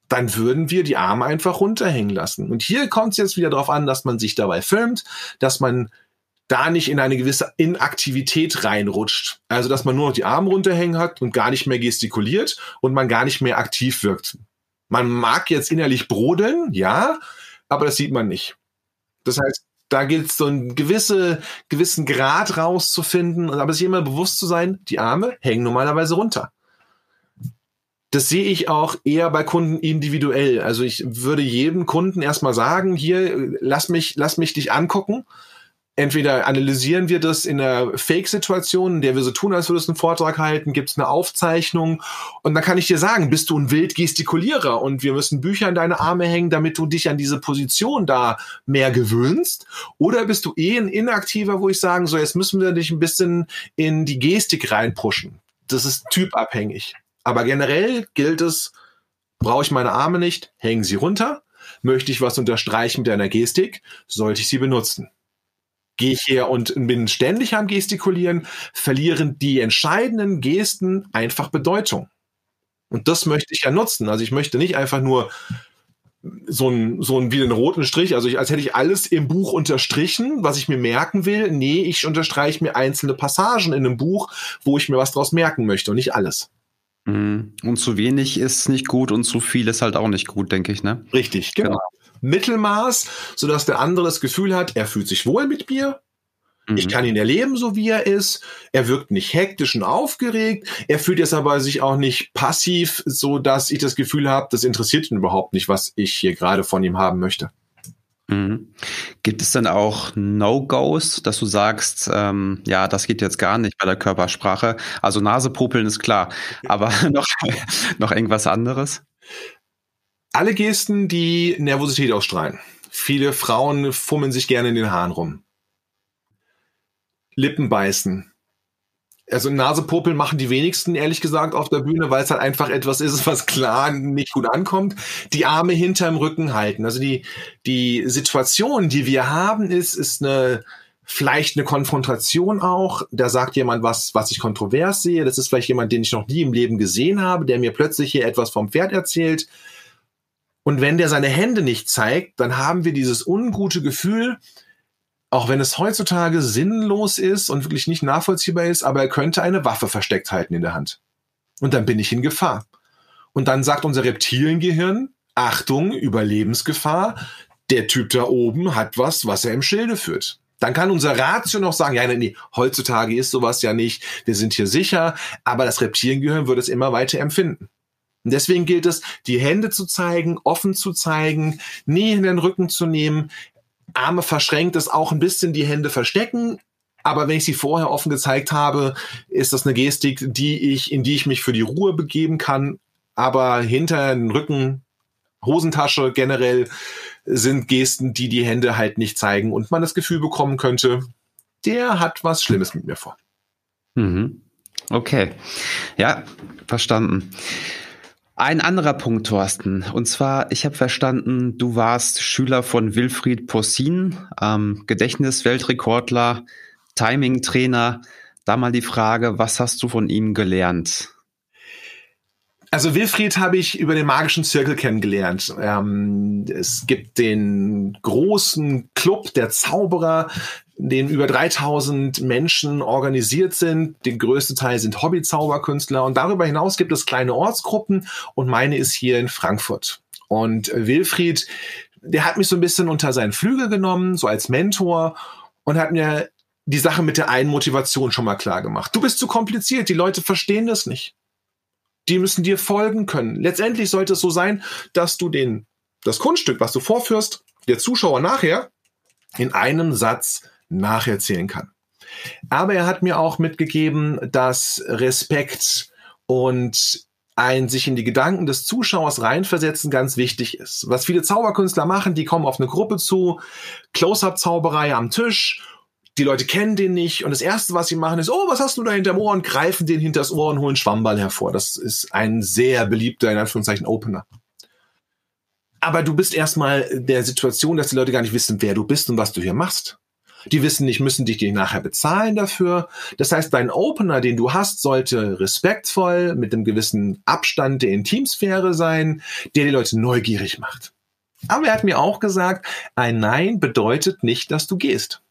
dann würden wir die Arme einfach runterhängen lassen. Und hier kommt es jetzt wieder darauf an, dass man sich dabei filmt, dass man da nicht in eine gewisse Inaktivität reinrutscht. Also, dass man nur noch die Arme runterhängen hat und gar nicht mehr gestikuliert und man gar nicht mehr aktiv wirkt. Man mag jetzt innerlich brodeln, ja, aber das sieht man nicht. Das heißt, da gilt es so einen gewisse, gewissen Grad rauszufinden, aber sich immer bewusst zu sein, die Arme hängen normalerweise runter das sehe ich auch eher bei Kunden individuell. Also ich würde jedem Kunden erstmal sagen, hier, lass mich, lass mich dich angucken. Entweder analysieren wir das in einer Fake-Situation, in der wir so tun, als würdest du einen Vortrag halten, gibt es eine Aufzeichnung und dann kann ich dir sagen, bist du ein wild Gestikulierer und wir müssen Bücher in deine Arme hängen, damit du dich an diese Position da mehr gewöhnst oder bist du eh ein Inaktiver, wo ich sagen, so jetzt müssen wir dich ein bisschen in die Gestik reinpushen. Das ist typabhängig. Aber generell gilt es, brauche ich meine Arme nicht, hängen sie runter. Möchte ich was unterstreichen mit einer Gestik, sollte ich sie benutzen. Gehe ich her und bin ständig am Gestikulieren, verlieren die entscheidenden Gesten einfach Bedeutung. Und das möchte ich ja nutzen. Also ich möchte nicht einfach nur so ein, so ein wie einen roten Strich, also ich, als hätte ich alles im Buch unterstrichen, was ich mir merken will. Nee, ich unterstreiche mir einzelne Passagen in einem Buch, wo ich mir was draus merken möchte und nicht alles. Mhm. Und zu wenig ist nicht gut und zu viel ist halt auch nicht gut, denke ich, ne? Richtig, genau. genau. Mittelmaß, sodass der andere das Gefühl hat, er fühlt sich wohl mit mir. Mhm. Ich kann ihn erleben, so wie er ist. Er wirkt nicht hektisch und aufgeregt. Er fühlt jetzt aber sich auch nicht passiv, so dass ich das Gefühl habe, das interessiert ihn überhaupt nicht, was ich hier gerade von ihm haben möchte. Mhm. Gibt es denn auch No-Gos, dass du sagst, ähm, ja, das geht jetzt gar nicht bei der Körpersprache? Also Nasepopeln ist klar, aber noch, noch irgendwas anderes? Alle Gesten, die Nervosität ausstrahlen. Viele Frauen fummeln sich gerne in den Haaren rum. Lippen beißen, also Nasepopeln machen die wenigsten, ehrlich gesagt, auf der Bühne, weil es halt einfach etwas ist, was klar nicht gut ankommt. Die Arme hinterm Rücken halten. Also die, die Situation, die wir haben, ist, ist eine, vielleicht eine Konfrontation auch. Da sagt jemand was, was ich kontrovers sehe. Das ist vielleicht jemand, den ich noch nie im Leben gesehen habe, der mir plötzlich hier etwas vom Pferd erzählt. Und wenn der seine Hände nicht zeigt, dann haben wir dieses ungute Gefühl, auch wenn es heutzutage sinnlos ist und wirklich nicht nachvollziehbar ist, aber er könnte eine Waffe versteckt halten in der Hand. Und dann bin ich in Gefahr. Und dann sagt unser Reptiliengehirn, Achtung, Überlebensgefahr, der Typ da oben hat was, was er im Schilde führt. Dann kann unser Ratio noch sagen, ja, nee, heutzutage ist sowas ja nicht, wir sind hier sicher, aber das Reptiliengehirn wird es immer weiter empfinden. Und deswegen gilt es, die Hände zu zeigen, offen zu zeigen, nie in den Rücken zu nehmen, Arme verschränkt ist auch ein bisschen die Hände verstecken. Aber wenn ich sie vorher offen gezeigt habe, ist das eine Gestik, die ich, in die ich mich für die Ruhe begeben kann. Aber hinter den Rücken, Hosentasche generell sind Gesten, die die Hände halt nicht zeigen und man das Gefühl bekommen könnte, der hat was Schlimmes mit mir vor. Mhm. Okay. Ja, verstanden. Ein anderer Punkt, Thorsten. Und zwar, ich habe verstanden, du warst Schüler von Wilfried Possin, ähm, Gedächtnisweltrekordler, Timing-Trainer. Da mal die Frage, was hast du von ihm gelernt? Also Wilfried habe ich über den magischen Zirkel kennengelernt. Ähm, es gibt den großen Club der Zauberer, in dem über 3000 Menschen organisiert sind. Der größte Teil sind Hobby-Zauberkünstler und darüber hinaus gibt es kleine Ortsgruppen und meine ist hier in Frankfurt. Und Wilfried, der hat mich so ein bisschen unter seinen Flügel genommen, so als Mentor und hat mir die Sache mit der einen Motivation schon mal klar gemacht. Du bist zu kompliziert, die Leute verstehen das nicht. Die müssen dir folgen können. Letztendlich sollte es so sein, dass du den, das Kunststück, was du vorführst, der Zuschauer nachher in einem Satz nacherzählen kann. Aber er hat mir auch mitgegeben, dass Respekt und ein sich in die Gedanken des Zuschauers reinversetzen ganz wichtig ist. Was viele Zauberkünstler machen, die kommen auf eine Gruppe zu, Close-up-Zauberei am Tisch, die Leute kennen den nicht und das erste, was sie machen, ist, oh, was hast du da hinterm Ohr und greifen den hinters Ohr und holen Schwammball hervor. Das ist ein sehr beliebter, in Anführungszeichen, Opener. Aber du bist erstmal der Situation, dass die Leute gar nicht wissen, wer du bist und was du hier machst. Die wissen nicht, müssen dich die nachher bezahlen dafür. Das heißt, dein Opener, den du hast, sollte respektvoll, mit einem gewissen Abstand der Intimsphäre sein, der die Leute neugierig macht. Aber er hat mir auch gesagt, ein Nein bedeutet nicht, dass du gehst.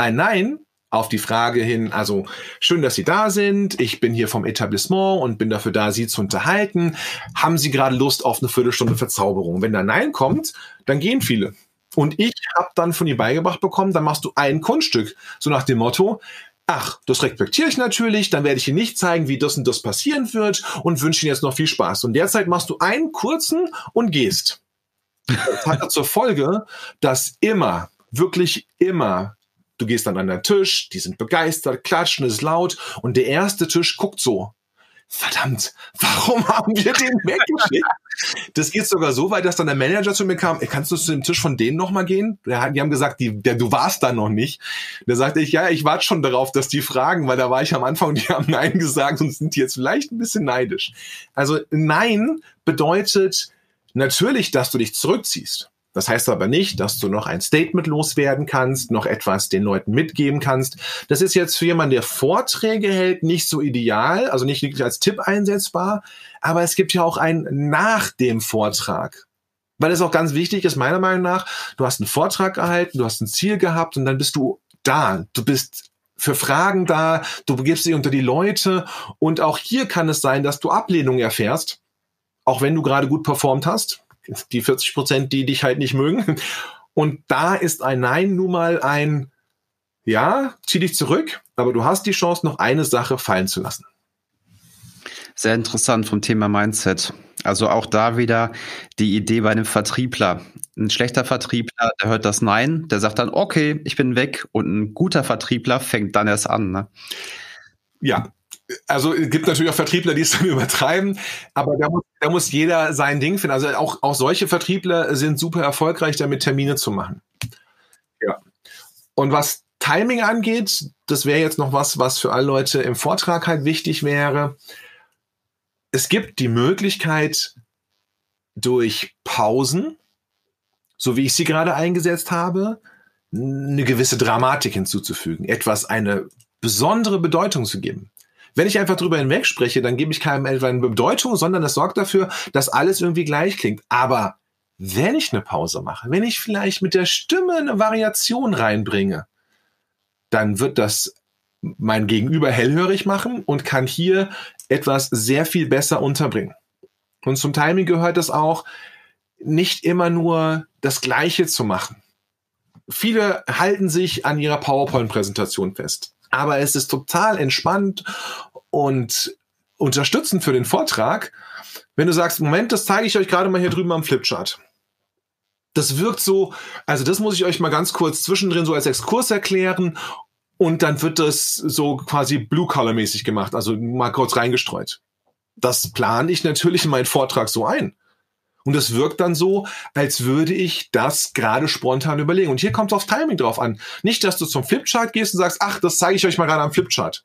Ein Nein auf die Frage hin, also schön, dass Sie da sind, ich bin hier vom Etablissement und bin dafür da, Sie zu unterhalten. Haben Sie gerade Lust auf eine Viertelstunde Verzauberung? Wenn da Nein kommt, dann gehen viele. Und ich habe dann von ihr beigebracht bekommen, dann machst du ein Kunststück. So nach dem Motto, ach, das respektiere ich natürlich, dann werde ich Ihnen nicht zeigen, wie das und das passieren wird und wünsche Ihnen jetzt noch viel Spaß. Und derzeit machst du einen kurzen und gehst. Das hat zur Folge, dass immer, wirklich immer, du gehst dann an den Tisch, die sind begeistert, klatschen, ist laut und der erste Tisch guckt so verdammt, warum haben wir den weggeschickt? Das geht sogar so weit, dass dann der Manager zu mir kam, kannst du zu dem Tisch von denen nochmal gehen? Die haben gesagt, die, der, du warst da noch nicht. Da sagte ich, ja, ich warte schon darauf, dass die fragen, weil da war ich am Anfang, die haben Nein gesagt und sind jetzt vielleicht ein bisschen neidisch. Also Nein bedeutet natürlich, dass du dich zurückziehst. Das heißt aber nicht, dass du noch ein Statement loswerden kannst, noch etwas den Leuten mitgeben kannst. Das ist jetzt für jemanden, der Vorträge hält, nicht so ideal, also nicht wirklich als Tipp einsetzbar. Aber es gibt ja auch ein nach dem Vortrag. Weil es auch ganz wichtig ist, meiner Meinung nach, du hast einen Vortrag erhalten, du hast ein Ziel gehabt und dann bist du da. Du bist für Fragen da, du begibst dich unter die Leute und auch hier kann es sein, dass du Ablehnung erfährst, auch wenn du gerade gut performt hast die 40 Prozent, die dich halt nicht mögen. Und da ist ein Nein nun mal ein, ja, zieh dich zurück, aber du hast die Chance, noch eine Sache fallen zu lassen. Sehr interessant vom Thema Mindset. Also auch da wieder die Idee bei einem Vertriebler. Ein schlechter Vertriebler, der hört das Nein, der sagt dann, okay, ich bin weg. Und ein guter Vertriebler fängt dann erst an. Ne? Ja, also es gibt natürlich auch Vertriebler, die es dann übertreiben, aber da muss, da muss jeder sein Ding finden. Also auch, auch solche Vertriebler sind super erfolgreich, damit Termine zu machen. Ja. Und was Timing angeht, das wäre jetzt noch was, was für alle Leute im Vortrag halt wichtig wäre. Es gibt die Möglichkeit, durch Pausen, so wie ich sie gerade eingesetzt habe, eine gewisse Dramatik hinzuzufügen, etwas eine besondere Bedeutung zu geben. Wenn ich einfach drüber hinweg spreche, dann gebe ich keinem etwa eine Bedeutung, sondern das sorgt dafür, dass alles irgendwie gleich klingt. Aber wenn ich eine Pause mache, wenn ich vielleicht mit der Stimme eine Variation reinbringe, dann wird das mein Gegenüber hellhörig machen und kann hier etwas sehr viel besser unterbringen. Und zum Timing gehört es auch, nicht immer nur das Gleiche zu machen. Viele halten sich an ihrer PowerPoint-Präsentation fest aber es ist total entspannt und unterstützend für den Vortrag, wenn du sagst, Moment, das zeige ich euch gerade mal hier drüben am Flipchart. Das wirkt so, also das muss ich euch mal ganz kurz zwischendrin so als Exkurs erklären und dann wird das so quasi Blue-Color-mäßig gemacht, also mal kurz reingestreut. Das plane ich natürlich in meinen Vortrag so ein. Und es wirkt dann so, als würde ich das gerade spontan überlegen. Und hier kommt es auf Timing drauf an. Nicht, dass du zum Flipchart gehst und sagst, ach, das zeige ich euch mal gerade am Flipchart.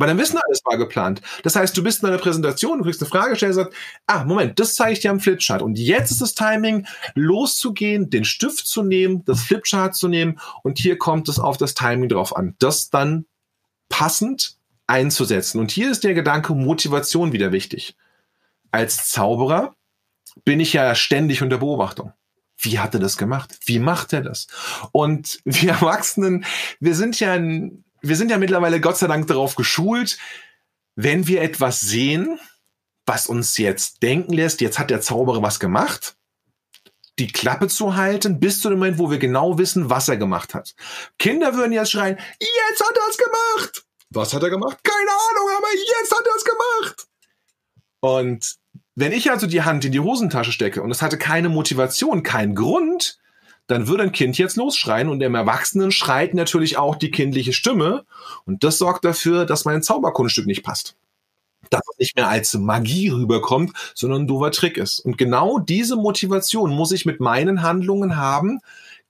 Weil dann wissen alles war geplant. Das heißt, du bist in einer Präsentation, du kriegst eine Frage gestellt sagst, ah, Moment, das zeige ich dir am Flipchart. Und jetzt ist das Timing, loszugehen, den Stift zu nehmen, das Flipchart zu nehmen. Und hier kommt es auf das Timing drauf an. Das dann passend einzusetzen. Und hier ist der Gedanke Motivation wieder wichtig. Als Zauberer bin ich ja ständig unter Beobachtung. Wie hat er das gemacht? Wie macht er das? Und wir Erwachsenen, wir sind ja, wir sind ja mittlerweile Gott sei Dank darauf geschult, wenn wir etwas sehen, was uns jetzt denken lässt, jetzt hat der Zauberer was gemacht, die Klappe zu halten, bis zu dem Moment, wo wir genau wissen, was er gemacht hat. Kinder würden jetzt schreien, jetzt hat er es gemacht! Was hat er gemacht? Keine Ahnung, aber jetzt hat er es gemacht! Und wenn ich also die Hand in die Hosentasche stecke und es hatte keine Motivation, keinen Grund, dann würde ein Kind jetzt losschreien und dem Erwachsenen schreit natürlich auch die kindliche Stimme und das sorgt dafür, dass mein Zauberkunststück nicht passt. Dass es nicht mehr als Magie rüberkommt, sondern ein doofer Trick ist. Und genau diese Motivation muss ich mit meinen Handlungen haben,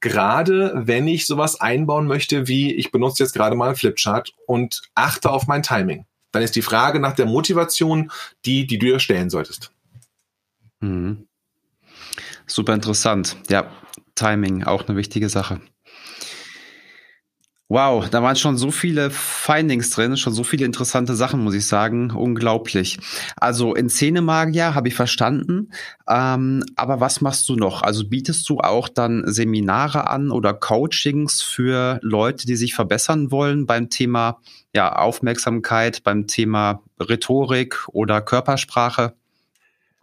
gerade wenn ich sowas einbauen möchte, wie ich benutze jetzt gerade mal einen Flipchart und achte auf mein Timing. Dann ist die Frage nach der Motivation die, die du dir stellen solltest. Mhm. Super interessant. Ja, Timing auch eine wichtige Sache. Wow, da waren schon so viele Findings drin, schon so viele interessante Sachen, muss ich sagen. Unglaublich. Also in Szenemagier habe ich verstanden. Ähm, aber was machst du noch? Also bietest du auch dann Seminare an oder Coachings für Leute, die sich verbessern wollen beim Thema ja, Aufmerksamkeit, beim Thema Rhetorik oder Körpersprache?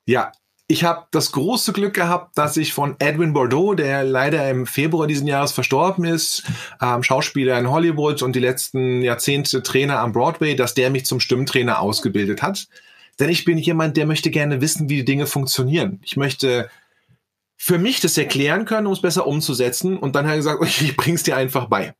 Ja, ich habe das große Glück gehabt, dass ich von Edwin Bordeaux, der leider im Februar diesen Jahres verstorben ist, ähm, Schauspieler in Hollywood und die letzten Jahrzehnte Trainer am Broadway, dass der mich zum Stimmtrainer ausgebildet hat. Denn ich bin jemand, der möchte gerne wissen, wie die Dinge funktionieren. Ich möchte für mich das erklären können, um es besser umzusetzen. Und dann hat er gesagt, ich bring's dir einfach bei.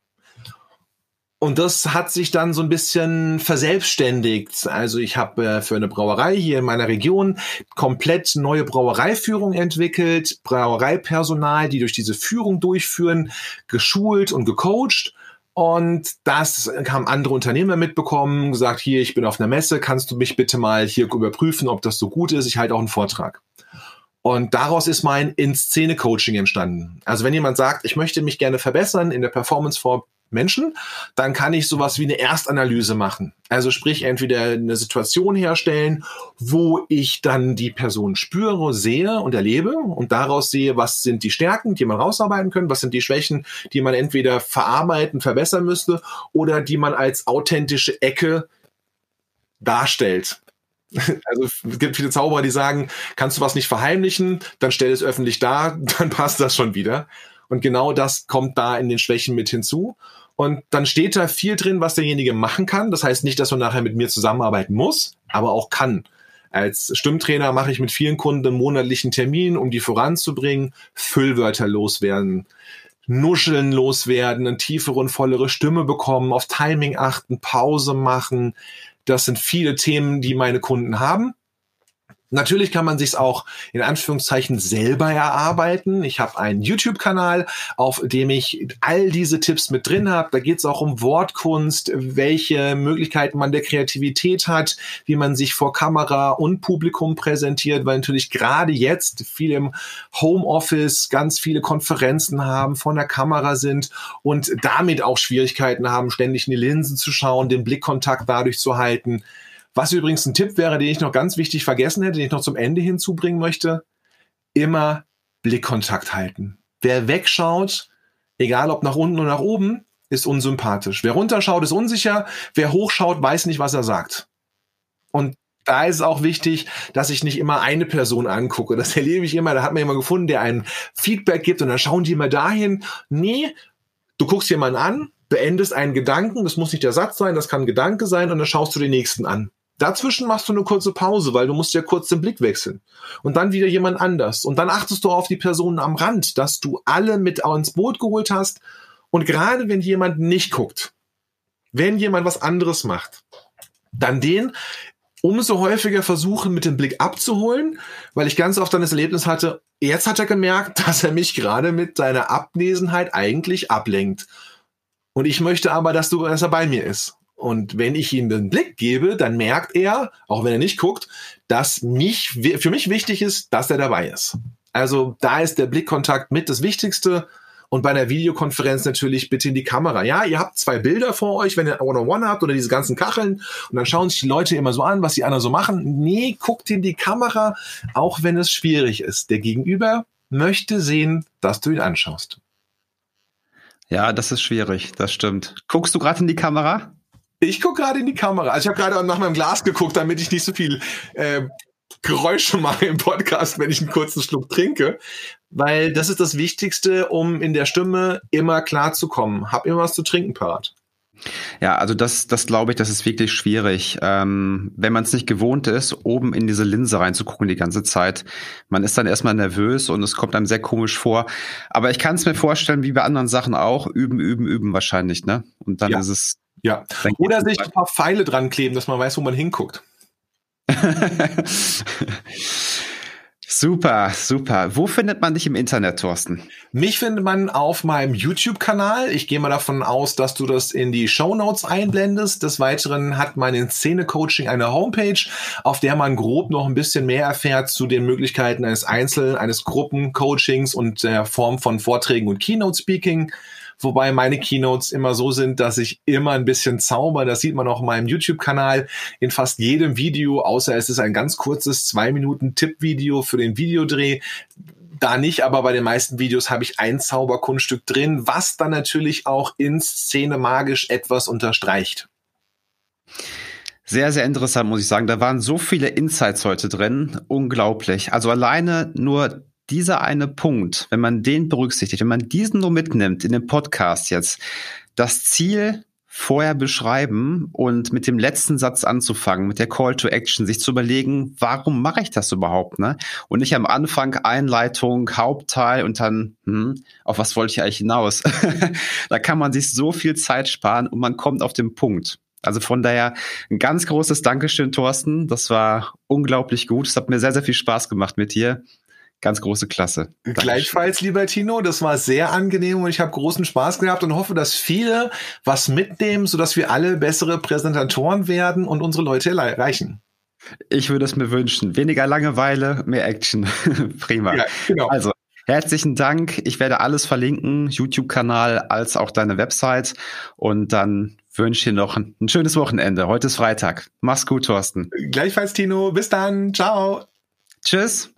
Und das hat sich dann so ein bisschen verselbstständigt. Also ich habe äh, für eine Brauerei hier in meiner Region komplett neue Brauereiführung entwickelt, Brauereipersonal, die durch diese Führung durchführen, geschult und gecoacht. Und das haben andere Unternehmer mitbekommen, gesagt, hier, ich bin auf einer Messe, kannst du mich bitte mal hier überprüfen, ob das so gut ist? Ich halte auch einen Vortrag. Und daraus ist mein In-Szene-Coaching entstanden. Also wenn jemand sagt, ich möchte mich gerne verbessern in der Performance vor Menschen, dann kann ich sowas wie eine Erstanalyse machen. Also sprich entweder eine Situation herstellen, wo ich dann die Person spüre, sehe und erlebe und daraus sehe, was sind die Stärken, die man rausarbeiten können, was sind die Schwächen, die man entweder verarbeiten, verbessern müsste oder die man als authentische Ecke darstellt. Also es gibt viele Zauberer, die sagen, kannst du was nicht verheimlichen, dann stell es öffentlich dar, dann passt das schon wieder. Und genau das kommt da in den Schwächen mit hinzu. Und dann steht da viel drin, was derjenige machen kann. Das heißt nicht, dass man nachher mit mir zusammenarbeiten muss, aber auch kann. Als Stimmtrainer mache ich mit vielen Kunden einen monatlichen Termin, um die voranzubringen, Füllwörter loswerden, Nuscheln loswerden, eine tiefere und vollere Stimme bekommen, auf Timing achten, Pause machen. Das sind viele Themen, die meine Kunden haben. Natürlich kann man sich auch in Anführungszeichen selber erarbeiten. Ich habe einen YouTube-Kanal, auf dem ich all diese Tipps mit drin habe. Da geht es auch um Wortkunst, welche Möglichkeiten man der Kreativität hat, wie man sich vor Kamera und Publikum präsentiert, weil natürlich gerade jetzt viele im Homeoffice ganz viele Konferenzen haben, vor der Kamera sind und damit auch Schwierigkeiten haben, ständig in die Linsen zu schauen, den Blickkontakt dadurch zu halten. Was übrigens ein Tipp wäre, den ich noch ganz wichtig vergessen hätte, den ich noch zum Ende hinzubringen möchte, immer Blickkontakt halten. Wer wegschaut, egal ob nach unten oder nach oben, ist unsympathisch. Wer runterschaut, ist unsicher. Wer hochschaut, weiß nicht, was er sagt. Und da ist es auch wichtig, dass ich nicht immer eine Person angucke. Das erlebe ich immer. Da hat man jemanden gefunden, der ein Feedback gibt und dann schauen die immer dahin. Nee, du guckst jemanden an, beendest einen Gedanken. Das muss nicht der Satz sein, das kann ein Gedanke sein und dann schaust du den nächsten an. Dazwischen machst du eine kurze Pause, weil du musst ja kurz den Blick wechseln. Und dann wieder jemand anders. Und dann achtest du auf die Personen am Rand, dass du alle mit ins Boot geholt hast. Und gerade wenn jemand nicht guckt, wenn jemand was anderes macht, dann den umso häufiger versuchen, mit dem Blick abzuholen, weil ich ganz oft dann das Erlebnis hatte, jetzt hat er gemerkt, dass er mich gerade mit seiner Abwesenheit eigentlich ablenkt. Und ich möchte aber, dass du, dass er bei mir ist. Und wenn ich ihm den Blick gebe, dann merkt er, auch wenn er nicht guckt, dass mich, für mich wichtig ist, dass er dabei ist. Also da ist der Blickkontakt mit das Wichtigste. Und bei einer Videokonferenz natürlich bitte in die Kamera. Ja, ihr habt zwei Bilder vor euch, wenn ihr One-on-One habt oder diese ganzen Kacheln. Und dann schauen sich die Leute immer so an, was die anderen so machen. Nee, guckt in die Kamera, auch wenn es schwierig ist. Der Gegenüber möchte sehen, dass du ihn anschaust. Ja, das ist schwierig, das stimmt. Guckst du gerade in die Kamera? Ich gucke gerade in die Kamera. Also ich habe gerade nach meinem Glas geguckt, damit ich nicht so viel äh, Geräusche mache im Podcast, wenn ich einen kurzen Schluck trinke. Weil das ist das Wichtigste, um in der Stimme immer klar zu kommen. Hab immer was zu trinken parat. Ja, also das, das glaube ich, das ist wirklich schwierig. Ähm, wenn man es nicht gewohnt ist, oben in diese Linse reinzugucken die ganze Zeit. Man ist dann erstmal nervös und es kommt einem sehr komisch vor. Aber ich kann es mir vorstellen, wie bei anderen Sachen auch, üben, üben, üben wahrscheinlich, ne? Und dann ja. ist es. Ja. Oder sich ein paar Pfeile dran kleben, dass man weiß, wo man hinguckt. Super, super. Wo findet man dich im Internet, Thorsten? Mich findet man auf meinem YouTube-Kanal. Ich gehe mal davon aus, dass du das in die Show Notes einblendest. Des Weiteren hat mein Szene-Coaching eine Homepage, auf der man grob noch ein bisschen mehr erfährt zu den Möglichkeiten eines Einzel-, eines Gruppen-Coachings und der Form von Vorträgen und Keynote-Speaking wobei meine Keynotes immer so sind, dass ich immer ein bisschen zauber. Das sieht man auch in meinem YouTube-Kanal in fast jedem Video, außer es ist ein ganz kurzes zwei Minuten Tipp-Video für den Videodreh. Da nicht, aber bei den meisten Videos habe ich ein Zauberkunststück drin, was dann natürlich auch in Szene magisch etwas unterstreicht. Sehr, sehr interessant, muss ich sagen. Da waren so viele Insights heute drin. Unglaublich. Also alleine nur dieser eine Punkt, wenn man den berücksichtigt, wenn man diesen nur mitnimmt in den Podcast jetzt, das Ziel vorher beschreiben und mit dem letzten Satz anzufangen, mit der Call to Action, sich zu überlegen, warum mache ich das überhaupt, ne? Und nicht am Anfang Einleitung, Hauptteil und dann, hm, auf was wollte ich eigentlich hinaus? da kann man sich so viel Zeit sparen und man kommt auf den Punkt. Also von daher ein ganz großes Dankeschön, Thorsten. Das war unglaublich gut. Es hat mir sehr, sehr viel Spaß gemacht mit dir. Ganz große Klasse. Dankeschön. Gleichfalls, lieber Tino, das war sehr angenehm und ich habe großen Spaß gehabt und hoffe, dass viele was mitnehmen, sodass wir alle bessere Präsentatoren werden und unsere Leute erreichen. Ich würde es mir wünschen. Weniger Langeweile, mehr Action. Prima. Ja, genau. Also, herzlichen Dank. Ich werde alles verlinken, YouTube-Kanal als auch deine Website. Und dann wünsche ich dir noch ein, ein schönes Wochenende. Heute ist Freitag. Mach's gut, Thorsten. Gleichfalls, Tino. Bis dann. Ciao. Tschüss.